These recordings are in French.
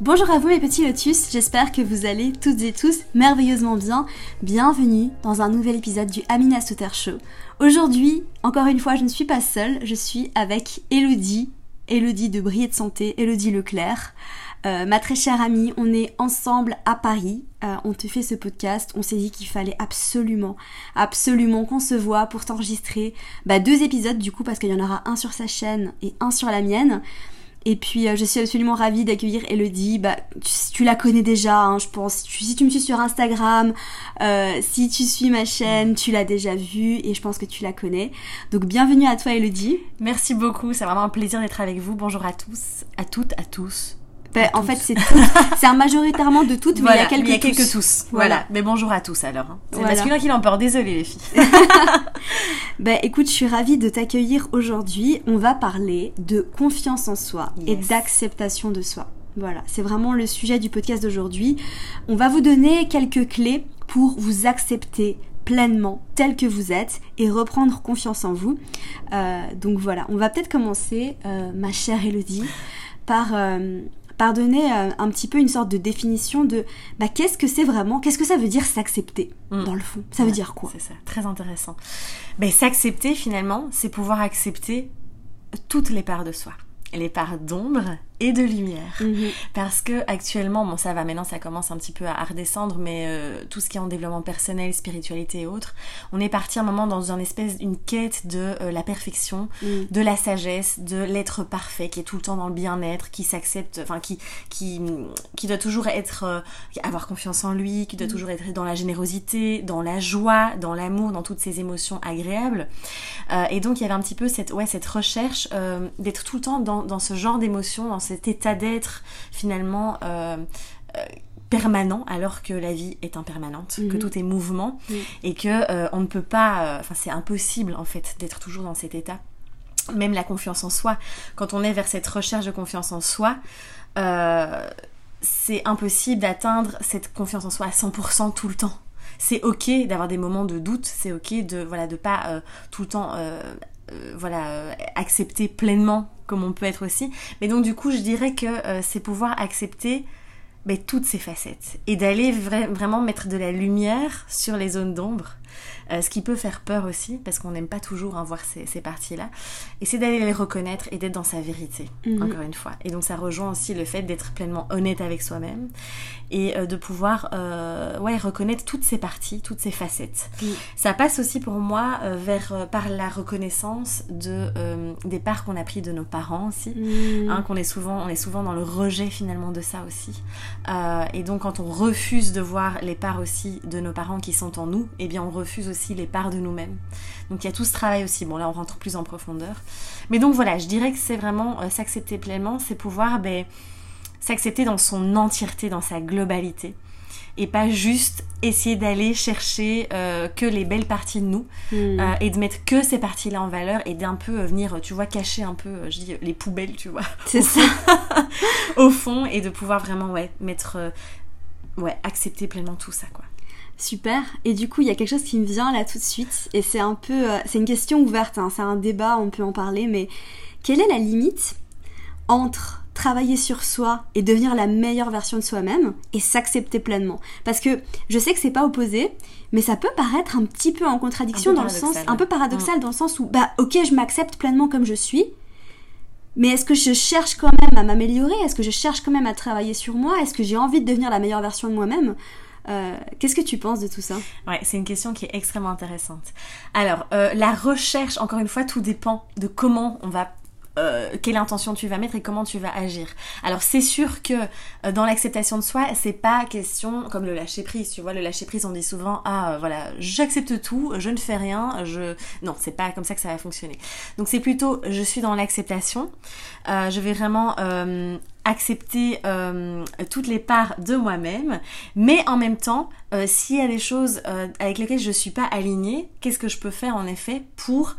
Bonjour à vous mes petits lotus, j'espère que vous allez toutes et tous merveilleusement bien. Bienvenue dans un nouvel épisode du Amina Sutter Show. Aujourd'hui, encore une fois, je ne suis pas seule, je suis avec Elodie, Elodie de Brier de Santé, Elodie Leclerc. Euh, ma très chère amie, on est ensemble à Paris, euh, on te fait ce podcast, on s'est dit qu'il fallait absolument, absolument qu'on se voit pour t'enregistrer bah, deux épisodes du coup parce qu'il y en aura un sur sa chaîne et un sur la mienne. Et puis euh, je suis absolument ravie d'accueillir Elodie. Bah, tu, la connais déjà, hein, je pense. Si tu me suis sur Instagram, euh, si tu suis ma chaîne, tu l'as déjà vue et je pense que tu la connais. Donc bienvenue à toi Elodie. Merci beaucoup, c'est vraiment un plaisir d'être avec vous. Bonjour à tous, à toutes, à tous. Ben, en fait, c'est c'est un majoritairement de toutes, mais il y a quelques, il y a quelques tous. Voilà. Mais bonjour à tous alors. Hein. C'est masculin qui l'emporte. Désolée les filles. ben écoute, je suis ravie de t'accueillir aujourd'hui. On va parler de confiance en soi et d'acceptation de soi. Voilà, c'est vraiment le sujet du podcast d'aujourd'hui. On va vous donner quelques clés pour vous accepter pleinement tel que vous êtes et reprendre confiance en vous. Euh, donc voilà, on va peut-être commencer, euh, ma chère Elodie, par euh, par donner euh, un petit peu une sorte de définition de bah, qu'est-ce que c'est vraiment, qu'est-ce que ça veut dire s'accepter mm. dans le fond? Ça veut dire quoi? C'est ça, très intéressant. Ben, s'accepter finalement, c'est pouvoir accepter toutes les parts de soi les parts d'ombre et de lumière. Mhm. Parce que actuellement, bon ça va, maintenant ça commence un petit peu à redescendre, mais euh, tout ce qui est en développement personnel, spiritualité et autres, on est parti un moment dans une espèce, une quête de euh, la perfection, mhm. de la sagesse, de l'être parfait, qui est tout le temps dans le bien-être, qui s'accepte, enfin qui, qui, qui doit toujours être, euh, avoir confiance en lui, qui doit mhm. toujours être dans la générosité, dans la joie, dans l'amour, dans toutes ces émotions agréables. et donc il y avait un petit peu cette, ouais, cette recherche d'être tout le temps dans, dans ce genre d'émotions, dans cet état d'être finalement euh, euh, permanent alors que la vie est impermanente, que mhm. tout est mouvement et que euh, on ne peut pas, enfin c'est impossible en fait d'être toujours dans cet état. Même la confiance en soi, quand on est vers cette recherche de confiance en soi, c'est impossible d'atteindre cette confiance en soi à 100% tout le temps c'est ok d'avoir des moments de doute, c'est ok de voilà de pas tout le temps voilà accepter pleinement comme on peut être aussi. Mais donc du coup, je dirais que euh, c'est pouvoir accepter ben, toutes ces facettes et d'aller vraiment mettre de la lumière sur les zones d'ombre euh, ce qui peut faire peur aussi, parce qu'on n'aime pas toujours hein, voir ces, parties-là. Et c'est d'aller les reconnaître et d'être dans sa vérité, mhm. encore une fois. Et donc ça rejoint aussi le fait d'être pleinement honnête avec soi-même et euh, de pouvoir euh, ouais, reconnaître toutes ces parties, toutes ces facettes. Ça passe aussi pour moi vers, par la reconnaissance de, des parts qu'on a pris de nos parents aussi, mhm. hein, qu'on est souvent, on est souvent dans le rejet finalement de ça aussi. et donc quand on refuse de voir les parts aussi de nos parents qui sont en nous, eh bien on refuse aussi les parts de nous-mêmes. Donc il y a tout ce travail aussi. Bon là on rentre plus en profondeur. Mais donc voilà, je dirais que c'est vraiment euh, s'accepter pleinement, c'est pouvoir ben, s'accepter dans son entièreté, dans sa globalité. Et pas juste essayer d'aller chercher euh, que les belles parties de nous hmm. euh, et de mettre que ces parties-là en valeur et d'un peu venir, tu vois, cacher un peu, je dis, les poubelles, tu vois. C'est ça. au fond et de pouvoir vraiment, ouais, mettre, ouais, accepter pleinement tout ça, quoi. Super. Et du coup, il y a quelque chose qui me vient là tout de suite. Et c'est un peu, euh, c'est une question ouverte. Hein. c'est un débat, on peut en parler. Mais quelle est la limite entre travailler sur soi et devenir la meilleure version de soi-même et s'accepter pleinement? Parce que je sais que c'est pas opposé, mais ça peut paraître un petit peu en contradiction dans le sens, un peu paradoxal mm. dans le sens où, bah, ok, je m'accepte pleinement comme je suis. Mais est-ce que je cherche quand même à m'améliorer? Est-ce que je cherche quand même à travailler sur moi? Est-ce que j'ai envie de devenir la meilleure version de moi-même? Euh, qu'est-ce que tu penses de tout ça? Ouais, c'est une question qui est extrêmement intéressante. Alors, euh, la recherche, encore une fois, tout dépend de comment on va euh, quelle intention tu vas mettre et comment tu vas agir. Alors c'est sûr que euh, dans l'acceptation de soi, c'est pas question comme le lâcher prise. Tu vois, le lâcher prise, on dit souvent ah euh, voilà, j'accepte tout, je ne fais rien, je non, c'est pas comme ça que ça va fonctionner. Donc c'est plutôt je suis dans l'acceptation. je vais vraiment accepter toutes les parts de moi-même, mais en même temps, s'il y a des choses avec lesquelles je suis pas alignée, qu'est-ce que je peux faire en effet pour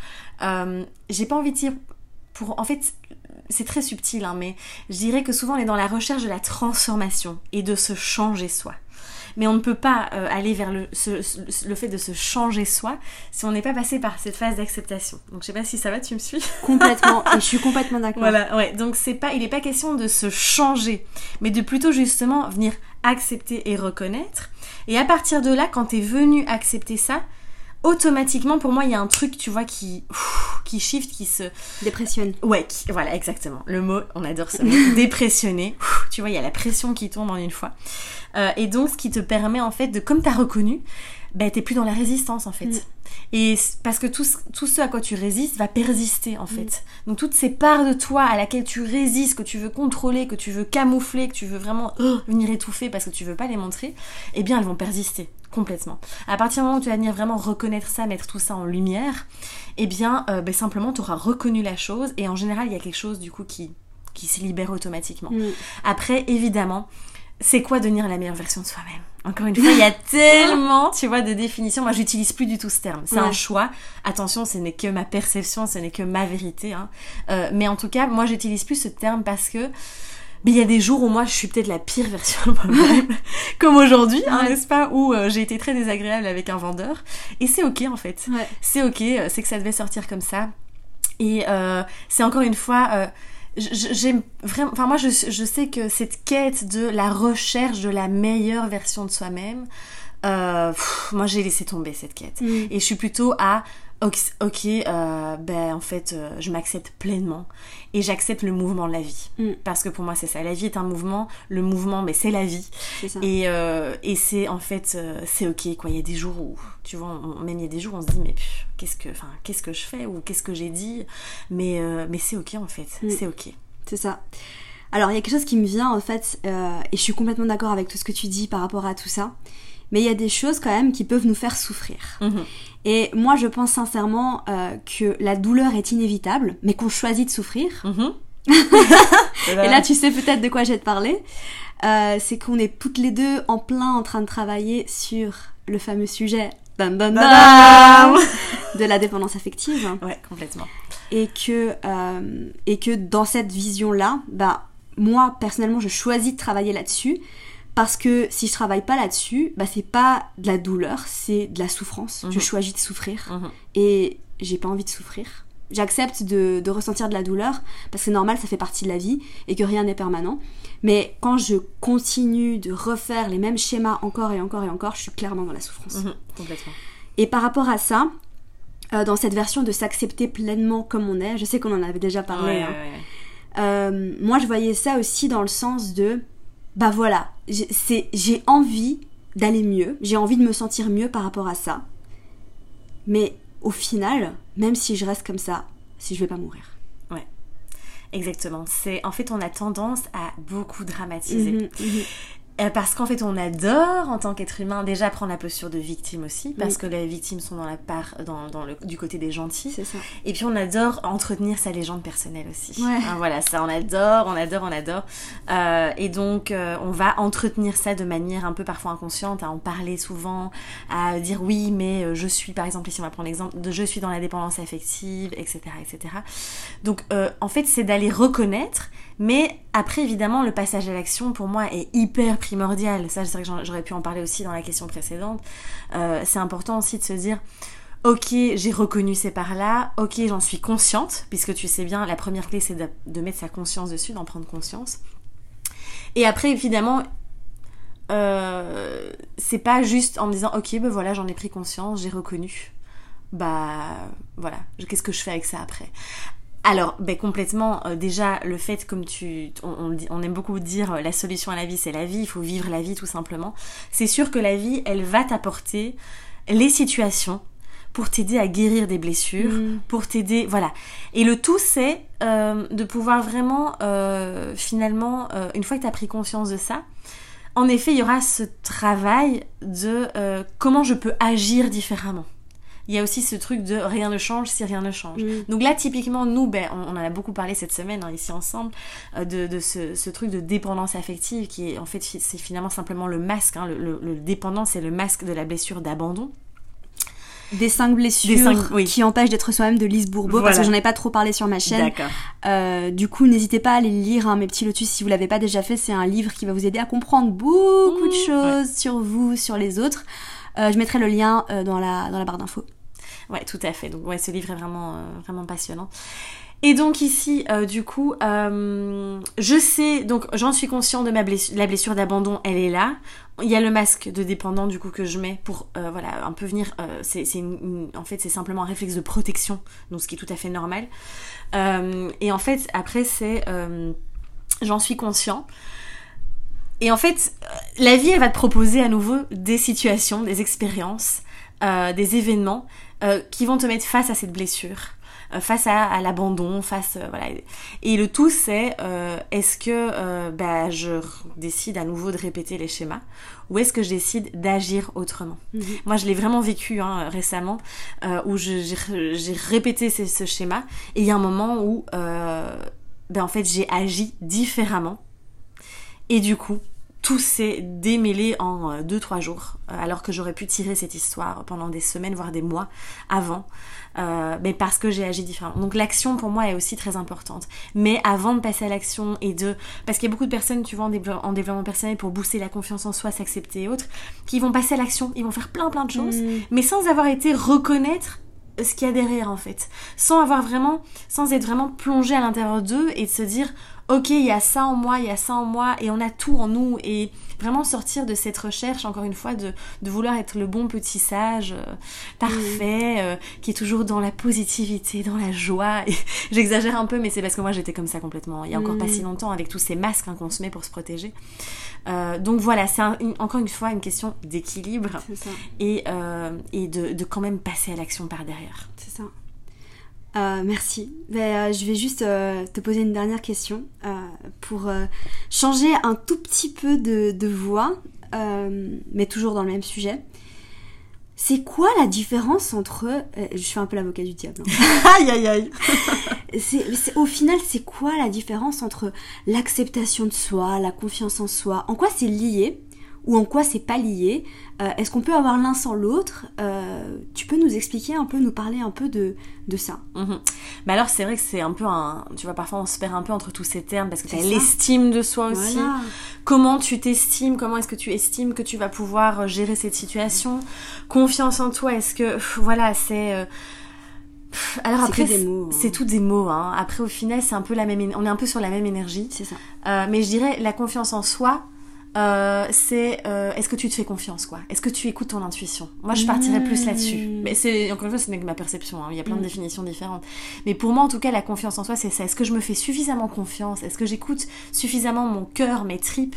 j'ai pas envie de dire en fait, c'est très subtil, hein, mais je dirais que souvent on est dans la recherche de la transformation et de se changer soi. Mais on ne peut pas euh, aller vers le, le, fait de se changer soi si on n'est pas passé par cette phase d'acceptation. Donc je sais pas si ça va, tu me suis? Complètement, et je suis complètement d'accord. Voilà, ouais. Donc c'est pas, il n'est pas question de se changer, mais de plutôt justement venir accepter et reconnaître. Et à partir de là, quand tu es venu accepter ça, automatiquement pour moi il y a un truc tu vois qui qui shift qui se dépressionne. Ouais voilà exactement. Le mot on adore ce mot. Dépressionner. Tu vois il y a la pression qui tombe en une fois. Euh, et donc ce qui te permet en fait de comme t'as reconnu bah t'es plus dans la résistance en fait mm. et parce que tout, tout ce à quoi tu résistes va persister en fait mm. donc toutes ces parts de toi à laquelle tu résistes que tu veux contrôler que tu veux camoufler que tu veux vraiment venir étouffer parce que tu veux pas les montrer eh bien elles vont persister complètement. À partir du moment où tu vas venir vraiment reconnaître ça, mettre tout ça en lumière, eh bien, euh, ben, simplement, tu auras reconnu la chose et en général, il y a quelque chose du coup qui, qui se libère automatiquement. Mm. Après, évidemment, c'est quoi devenir la meilleure version de soi-même? Encore une fois, il y a tellement, tu vois, de définitions. Moi, j'utilise plus du tout ce terme. C'est un choix. Attention, ce n'est que ma perception, ce n'est que ma vérité. Hein. Euh, mais en tout cas, moi, j'utilise plus ce terme parce que mais il y a des jours où moi je suis peut-être la pire version de moi-même, comme aujourd'hui, hein, n'est-ce pas, où euh, j'ai été très désagréable avec un vendeur. Et c'est ok en fait. C'est ok, euh, c'est que ça devait sortir comme ça. Et euh, c'est encore une fois, j'aime enfin moi je, je, sais que cette quête de la recherche de la meilleure version de soi-même, moi j'ai laissé tomber cette quête. Mm. Et je suis plutôt à ok, euh, ben en fait, euh, je m'accepte pleinement et j'accepte le mouvement de la vie. Mm. Parce que pour moi, c'est ça. La vie est un mouvement. Le mouvement, mais c'est la vie. Et, euh, et c'est en fait, c'est ok, quoi. Il y a des jours où, tu vois, même il y a des jours où on se dit, mais qu'est-ce que, enfin, qu'est-ce que je fais ou qu'est-ce que j'ai dit? Mais, mais c'est ok, en fait. Mm. C'est ok. C'est ça. Alors, il y a quelque chose qui me vient, en fait, et je suis complètement d'accord avec tout ce que tu dis par rapport à tout ça mais il y a des choses quand même qui peuvent nous faire souffrir. Mhm. Et moi, je pense sincèrement euh, que la douleur est inévitable, mais qu'on choisit de souffrir. Mhm. et là, tu sais peut-être de quoi je vais te parler. Euh, c'est qu'on est toutes les deux en plein en train de travailler sur le fameux sujet de la dépendance affective. Ouais, complètement. Et que, euh, et que dans cette vision-là, bah, moi, personnellement, je choisis de travailler là-dessus parce que si je travaille pas là-dessus, bah c'est pas de la douleur, c'est de la souffrance. Je mhm. choisis de souffrir mhm. et j'ai pas envie de souffrir. J'accepte de, ressentir de la douleur parce que c'est normal, ça fait partie de la vie et que rien n'est permanent. Mais quand je continue de refaire les mêmes schémas encore et encore et encore, je suis clairement dans la souffrance. Mhm, complètement. Et par rapport à ça, euh, dans cette version de s'accepter pleinement comme on est, je sais qu'on en avait déjà parlé. Hein. Euh, moi, je voyais ça aussi dans le sens de bah voilà, j'ai envie d'aller mieux, j'ai envie de me sentir mieux par rapport à ça. Mais au final, même si je reste comme ça, si je vais pas mourir. Ouais. Exactement. C'est en fait on a tendance à beaucoup dramatiser. Mhm, mhm. Euh, parce qu'en fait, on adore en tant qu'être humain déjà prendre la posture de victime aussi, parce que les victimes sont dans la part, dans, le, du côté des gentils. C'est ça. Et puis on adore entretenir sa légende personnelle aussi. Ouais. Hein, voilà, ça on adore, on adore, on adore. Euh, et donc euh, on va entretenir ça de manière un peu parfois inconsciente, à en parler souvent, à dire oui, mais je suis, par exemple ici on va prendre l'exemple de je suis dans la dépendance affective, etc., etc. Donc en fait c'est d'aller reconnaître mais après, évidemment, le passage à l'action, pour moi, est hyper primordial. Ça, c'est vrai que j'aurais pu en parler aussi dans la question précédente. Euh, c'est important aussi de se dire, ok, j'ai reconnu ces parts-là, ok, j'en suis consciente, puisque tu sais bien, la première clé, c'est de, mettre sa conscience dessus, d'en prendre conscience. Et après, évidemment, euh, c'est pas juste en me disant, ok, ben voilà, j'en ai pris conscience, j'ai reconnu. Bah voilà, qu'est-ce que je fais avec ça après? Alors, ben complètement, euh, déjà, le fait, comme tu, on, on, aime beaucoup dire, euh, la solution à la vie, c'est la vie, il faut vivre la vie tout simplement. C'est sûr que la vie, elle va t'apporter les situations pour t'aider à guérir des blessures, Mm. pour t'aider, voilà. Et le tout, c'est euh, de pouvoir vraiment, finalement, une fois que tu as pris conscience de ça, en effet, il y aura ce travail de comment je peux agir différemment. Il y a aussi ce truc de rien ne change si rien ne change. Mm. Donc là, typiquement, nous, ben, on, on en a beaucoup parlé cette semaine, hein, ici ensemble, euh, de, de ce, ce truc de dépendance affective qui est, en fait, c'est finalement simplement le masque. hein. le, le, le dépendant, c'est le masque de la blessure d'abandon. Des cinq blessures Des cinq- oui. qui empêchent d'être soi-même de Lise Bourbeau, parce que j'en ai pas trop parlé sur ma chaîne. Euh, du coup, n'hésitez pas à aller le lire, hein, mes petits lotus, si vous l'avez pas déjà fait. C'est un livre qui va vous aider à comprendre beaucoup de Mmh, choses sur vous, sur les autres. Euh, je mettrai le lien euh, dans, la, dans la barre d'infos. Ouais, tout à fait. Donc ouais, ce livre est vraiment, euh, vraiment passionnant. Et donc ici, euh, du coup, euh, je sais, donc j'en suis conscient de ma blessure, la blessure d'abandon, elle est là. Il y a le masque de dépendant du coup que je mets pour, voilà, un peu venir. c'est, en fait, c'est simplement un réflexe de protection, donc ce qui est tout à fait normal. Et en fait, après, c'est, j'en suis conscient. Et en fait, la vie, elle va te proposer à nouveau des situations, des expériences, des événements euh, qui vont te mettre face à cette blessure, euh, face à, à l'abandon, face euh, voilà. Et le tout c'est euh, est-ce que euh, bah, je décide à nouveau de répéter les schémas ou est-ce que je décide d'agir autrement? Moi je l'ai vraiment vécu hein, récemment euh, où j'ai j'ai répété ce, ce schéma et il y a un moment où euh, ben, en fait j'ai agi différemment et du coup tout s'est démêlé en 2-3 jours, euh, alors que j'aurais pu tirer cette histoire pendant des semaines, voire des mois avant, euh, mais parce que j'ai agi différemment. Donc l'action pour moi est aussi très importante. Mais avant de passer à l'action et de... Parce qu'il y a beaucoup de personnes, tu vois, en développement personnel pour booster la confiance en soi, s'accepter et autres, qui vont passer à l'action, ils vont faire plein plein de choses, Mm. mais sans avoir été reconnaître ce qu'il y a derrière en fait. Sans avoir vraiment, sans être vraiment plongé à l'intérieur d'eux et de se dire, ok, il y a ça en moi, il y a ça en moi, et on a tout en nous, et vraiment sortir de cette recherche, encore une fois, de, de vouloir être le bon petit sage, euh, parfait, euh, qui est toujours dans la positivité, dans la joie. J'exagère un peu, mais c'est parce que moi j'étais comme ça complètement, il y a encore pas Mm. si longtemps, avec tous ces masques hein, qu'on se met pour se protéger. Euh, donc voilà, c'est un- encore une fois une question d'équilibre et, et de, de quand même passer à l'action par derrière. C'est ça. Euh, merci. Ben, euh, je vais juste euh, te poser une dernière question euh, pour euh, changer un tout petit peu de, de voix, euh, mais toujours dans le même sujet. C'est quoi la différence entre... euh, je fais un peu l'avocat du diable. hein. aïe aïe aïe au final, c'est quoi la différence entre l'acceptation de soi, la confiance en soi? En quoi c'est lié? Ou en quoi c'est pas lié Euh, Est-ce qu'on peut avoir l'un sans l'autre Euh, Tu peux nous expliquer un peu, nous parler un peu de, de ça Mhm. Mais alors c'est vrai que c'est un peu un... Tu vois, parfois on se perd un peu entre tous ces termes parce que tu C'est as l'estime de soi aussi. Voilà. Comment tu t'estimes Comment est-ce que tu estimes que tu vas pouvoir euh, gérer cette situation? Confiance en toi, est-ce que... pff, Voilà, c'est... euh, Alors C'est après, mots, hein. c'est tout des mots. Hein. Après, au final, c'est un peu la même... On est un peu sur la même énergie. C'est ça. Euh, mais je dirais la confiance en soi, euh, c'est euh, est-ce que tu te fais confiance quoi? Est-ce que tu écoutes ton intuition? Moi je partirais plus là-dessus. Mmh. Mais c'est encore une fois ce n'est que ma perception. hein. Il y a plein de Mm. définitions différentes. Mais pour moi en tout cas la confiance en soi c'est ça. Est-ce que je me fais suffisamment confiance? Est-ce que j'écoute suffisamment mon cœur, mes tripes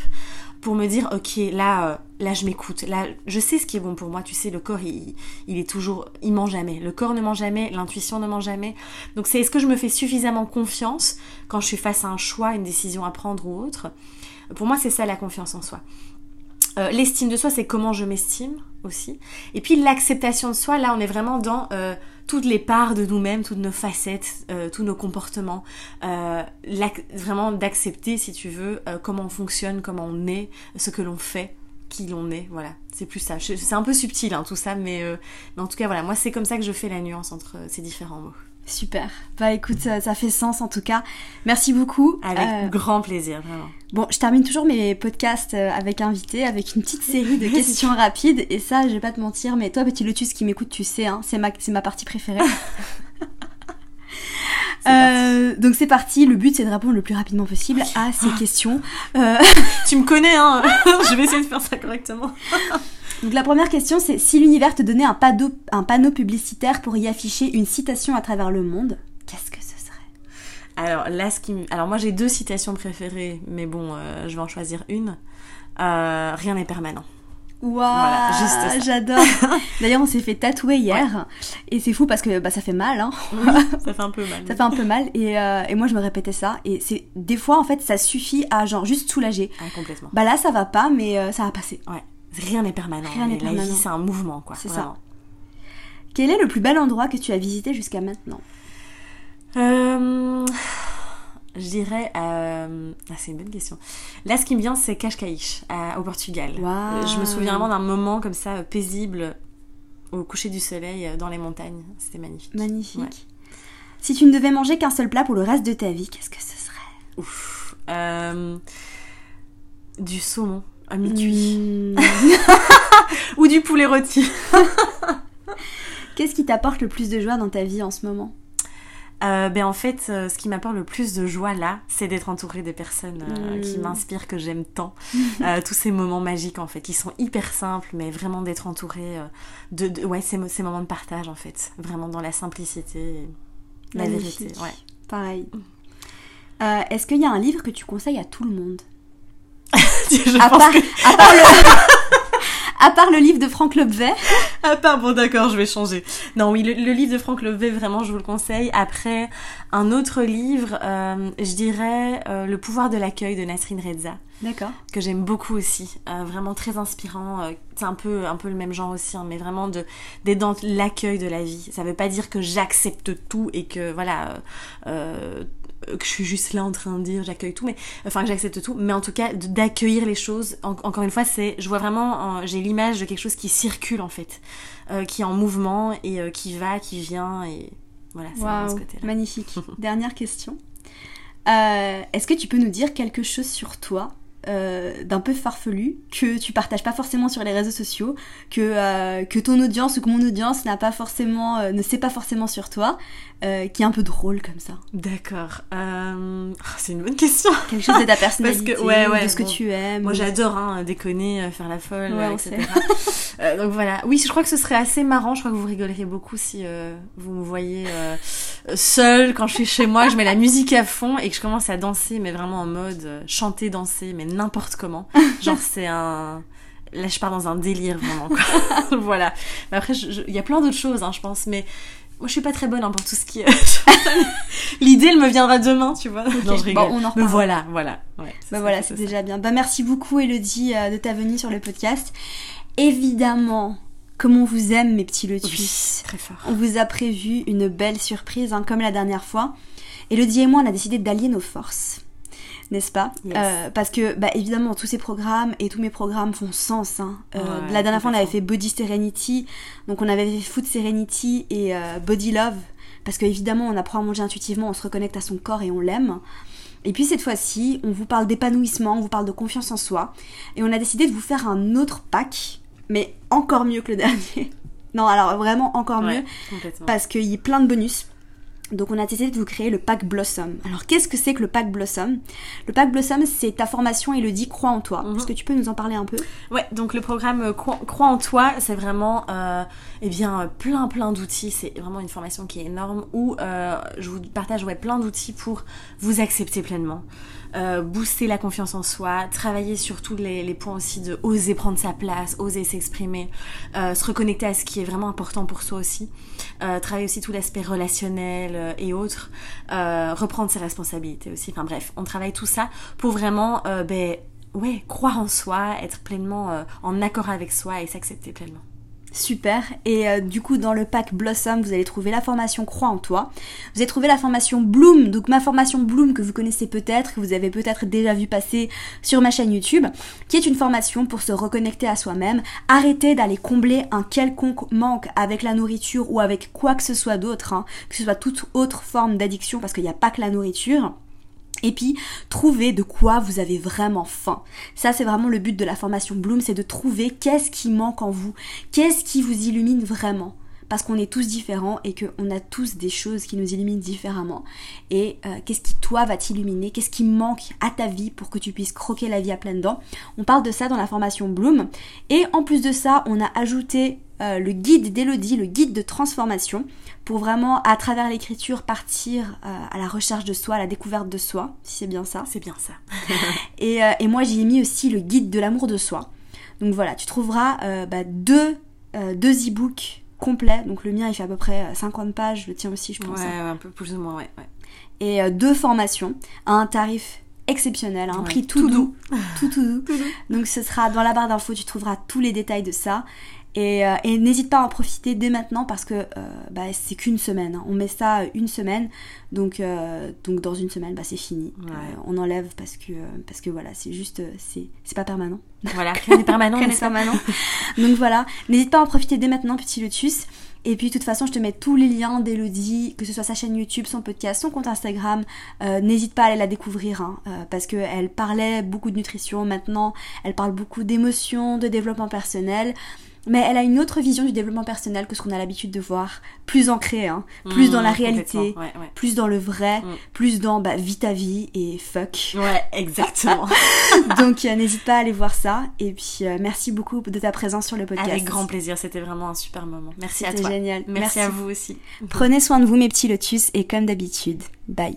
pour me dire ok là euh, là je m'écoute là je sais ce qui est bon pour moi tu sais le corps il, il est toujours il ment jamais le corps ne ment jamais l'intuition ne ment jamais donc c'est est-ce que je me fais suffisamment confiance quand je suis face à un choix une décision à prendre ou autre? Pour moi c'est ça la confiance en soi. Euh, l'estime de soi c'est comment je m'estime aussi. Et puis l'acceptation de soi là on est vraiment dans euh, toutes les parts de nous-mêmes toutes nos facettes euh, tous nos comportements. Vraiment d'accepter si tu veux comment on fonctionne comment on est ce que l'on fait qui l'on est voilà. C'est plus ça. C'est un peu subtil hein, tout ça mais, mais en tout cas voilà. Moi c'est comme ça que je fais la nuance entre ces différents mots Super. Bah écoute, ça, ça fait sens en tout cas. Merci beaucoup. avec Euh, grand plaisir vraiment bon, je termine toujours mes podcasts euh, avec invité, avec une petite série de questions rapides. Et ça, je vais pas te mentir, mais toi, petit lotus qui m'écoute, tu sais, hein, c'est ma, c'est ma partie préférée. Euh, donc c'est parti, le but c'est de répondre le plus rapidement possible à ces questions. Euh, tu me connais hein je vais essayer de faire ça correctement donc la première question c'est si l'univers te donnait un panneau, un panneau publicitaire pour y afficher une citation à travers le monde, qu'est-ce que ce serait? Alors là, ce qui, m- alors moi j'ai deux citations préférées, mais bon, euh, je vais en choisir une. Euh, rien n'est permanent. Waouh, Voilà, j'adore. D'ailleurs, on s'est fait tatouer hier et c'est fou parce que bah, ça fait mal, hein. ça fait un peu mal. Ça fait un peu mal et, euh, et moi je me répétais ça et c'est des fois en fait ça suffit à genre juste soulager. Ah, complètement. Bah là ça va pas mais euh, ça va passer. Ouais. Rien n'est permanent. Rien n'est mais La permanent. vie, c'est un mouvement, quoi. C'est ça. Quel est le plus bel endroit que tu as visité jusqu'à maintenant Euh, je dirais. euh, ah, c'est une bonne question. Là, ce qui me vient, c'est Cascais, au Portugal. Je me souviens vraiment d'un moment comme ça, euh, paisible, au coucher du soleil, dans les montagnes. C'était magnifique. Magnifique. Ouais. Si tu ne devais manger qu'un seul plat pour le reste de ta vie, qu'est-ce que ce serait? Ouf. Euh, du saumon à mi-cuit. Hmm. Ou du poulet rôti. Qu'est-ce qui t'apporte le plus de joie dans ta vie en ce moment? Euh, ben en fait, euh, ce qui m'apporte le plus de joie là, c'est d'être entourée des personnes euh, Mm. qui m'inspirent, que j'aime tant. Tous ces moments magiques en fait, qui sont hyper simples, mais vraiment d'être entourée de, de- ouais, ces, ces moments de partage en fait, vraiment dans la simplicité, et la Magnifique. vérité. Ouais. Pareil. Est-ce qu'il y a un livre que tu conseilles à tout le monde? Je à pense part, que- à, part le... à part le livre de Franck Lobvet. À part, bon d'accord, je vais changer. Non, oui, le, le livre de Franck Levet, vraiment, je vous le conseille. Après, un autre livre, euh, je dirais euh, Le pouvoir de l'accueil de Nasrin Reza. D'accord. que j'aime beaucoup aussi, euh, vraiment très inspirant. euh, c'est un peu, un peu le même genre aussi, hein, mais vraiment de d'être dans l'accueil de la vie. Ça veut pas dire que j'accepte tout et que voilà, euh, euh, que je suis juste là en train de dire j'accueille tout, mais enfin que j'accepte tout, mais en tout cas d'accueillir les choses. En- encore une fois, c'est, je vois vraiment, euh, j'ai l'image de quelque chose qui circule en fait, euh, qui est en mouvement et euh, qui va, qui vient et voilà, c'est ce côté-là. magnifique. Dernière question. Euh, Est-ce que tu peux nous dire quelque chose sur toi euh, d'un peu farfelu que tu partages pas forcément sur les réseaux sociaux, que euh, que ton audience ou que mon audience n'a pas forcément euh, ne sait pas forcément sur toi, euh, qui est un peu drôle comme ça. D'accord. Euh, oh, c'est une bonne question. Quelque chose de ta personnalité, ouais, ouais, de ce que tu aimes. Moi ou- j'adore hein, déconner, faire la folle, Ouais, etc. Donc voilà. Oui, je crois que ce serait assez marrant. Je crois que vous rigoleriez beaucoup si euh, vous me voyez seule quand je suis chez moi, je mets la musique à fond et que je commence à danser, mais vraiment en mode euh, chanter, danser, mais n'importe comment. Genre c'est un Là, je pars dans un délire vraiment. quoi. voilà. Mais après, il y a plein d'autres choses, hein, je pense, mais moi, je suis pas très bonne hein, pour tout ce qui. est- L'idée, elle me viendra demain, tu vois. Non, je rigole. Bon, on en mais voilà, voilà. Ouais, Bah voilà, c'est déjà bien. Bah merci beaucoup Elodie euh, de ta venue sur le podcast. Évidemment, comme on vous aime mes petits lotus, Oui, très fort. on vous a prévu une belle surprise, hein, comme la dernière fois. Elodie et moi, on a décidé d'allier nos forces. N'est-ce pas? Yes. Euh, Parce que, bah, évidemment, tous ces programmes et tous mes programmes font sens. hein. Euh, Ouais, la dernière fois, on avait fait Body Serenity, donc on avait fait Food Serenity et euh, Body Love. Parce que, évidemment, on apprend à manger intuitivement, on se reconnecte à son corps et on l'aime. Et puis cette fois-ci, on vous parle d'épanouissement, on vous parle de confiance en soi. Et on a décidé de vous faire un autre pack, mais encore mieux que le dernier. Non, alors vraiment encore Ouais, mieux, parce qu'il y a plein de bonus. Donc on a décidé de vous créer le pack Blossom. Alors qu'est-ce que c'est que le pack Blossom? Le pack Blossom, c'est ta formation Elodie Crois en toi. Mhm. Est-ce que tu peux nous en parler un peu? Ouais, donc le programme euh, Crois, en toi, c'est vraiment euh, eh bien euh, plein plein d'outils. C'est vraiment une formation qui est énorme où euh, je vous partage ouais, plein d'outils pour vous accepter pleinement, euh, booster la confiance en soi, travailler sur tous les, points aussi de oser prendre sa place, oser s'exprimer, euh, se reconnecter à ce qui est vraiment important pour soi aussi, euh, travailler aussi tout l'aspect relationnel et autres, reprendre ses responsabilités aussi. Enfin bref, on travaille tout ça pour vraiment ben, ouais, croire en soi, être pleinement en accord avec soi et s'accepter pleinement. Super. Et euh, du coup, dans le pack Blossom, vous allez trouver la formation Crois en toi. Vous allez trouver la formation Bloom, donc ma formation Bloom que vous connaissez peut-être, que vous avez peut-être déjà vu passer sur ma chaîne YouTube, qui est une formation pour se reconnecter à soi-même, arrêter d'aller combler un quelconque manque avec la nourriture ou avec quoi que ce soit d'autre, hein, que ce soit toute autre forme d'addiction, parce qu'il n'y a pas que la nourriture. Et puis, trouver de quoi vous avez vraiment faim. Ça, c'est vraiment le but de la formation Bloom, c'est de trouver qu'est-ce qui manque en vous, qu'est-ce qui vous illumine vraiment. Parce qu'on est tous différents et qu'on a tous des choses qui nous illuminent différemment. Et euh, qu'est-ce qui, toi, va t'illuminer? Qu'est-ce qui manque à ta vie pour que tu puisses croquer la vie à pleines dents? On parle de ça dans la formation Bloom. Et en plus de ça, on a ajouté euh, le guide d'Elodie, le guide de transformation, pour vraiment, à travers l'écriture, partir euh, à la recherche de soi, à la découverte de soi, si c'est bien ça. C'est bien ça. Et, et moi, j'ai mis aussi le guide de l'amour de soi. Donc voilà, tu trouveras bah, deux, deux e-books complets. Donc le mien, il fait à peu près 50 pages, le tien aussi, je pense. Ouais, hein. un peu plus ou moins, ouais. ouais. Et euh, deux formations à un tarif exceptionnel, à un Ouais, prix tout, tout doux. Tout, tout doux. Donc ce sera dans la barre d'infos, tu trouveras tous les détails de ça. Et, euh, et n'hésite pas à en profiter dès maintenant parce que euh, bah, c'est qu'une semaine. hein. On met ça euh, une semaine, donc, euh, donc dans une semaine, bah, c'est fini. Ouais. Euh, on enlève parce que, euh, parce que voilà, c'est juste, c'est c'est pas permanent. Voilà, rien n'est permanent. Rien n'est permanent. donc voilà, n'hésite pas à en profiter dès maintenant, petit lotus. Et puis de toute façon, je te mets tous les liens d'Elodie, que ce soit sa chaîne YouTube, son podcast, son compte Instagram. Euh, N'hésite pas à aller la découvrir, hein, euh, parce qu'elle parlait beaucoup de nutrition. Maintenant, elle parle beaucoup d'émotions, de développement personnel. Mais elle a une autre vision du développement personnel que ce qu'on a l'habitude de voir, plus ancrée, hein, plus dans la Mmh, réalité, complètement, Ouais, ouais. plus dans le vrai, Mm. plus dans bah, vis ta vie et fuck. Ouais, exactement. Donc euh, n'hésite pas à aller voir ça. Et puis euh, merci beaucoup de ta présence sur le podcast. Avec grand plaisir, c'était vraiment un super moment. Merci à C'était toi. génial. Merci, à vous aussi. Prenez soin de vous mes petits lotus et comme d'habitude, bye.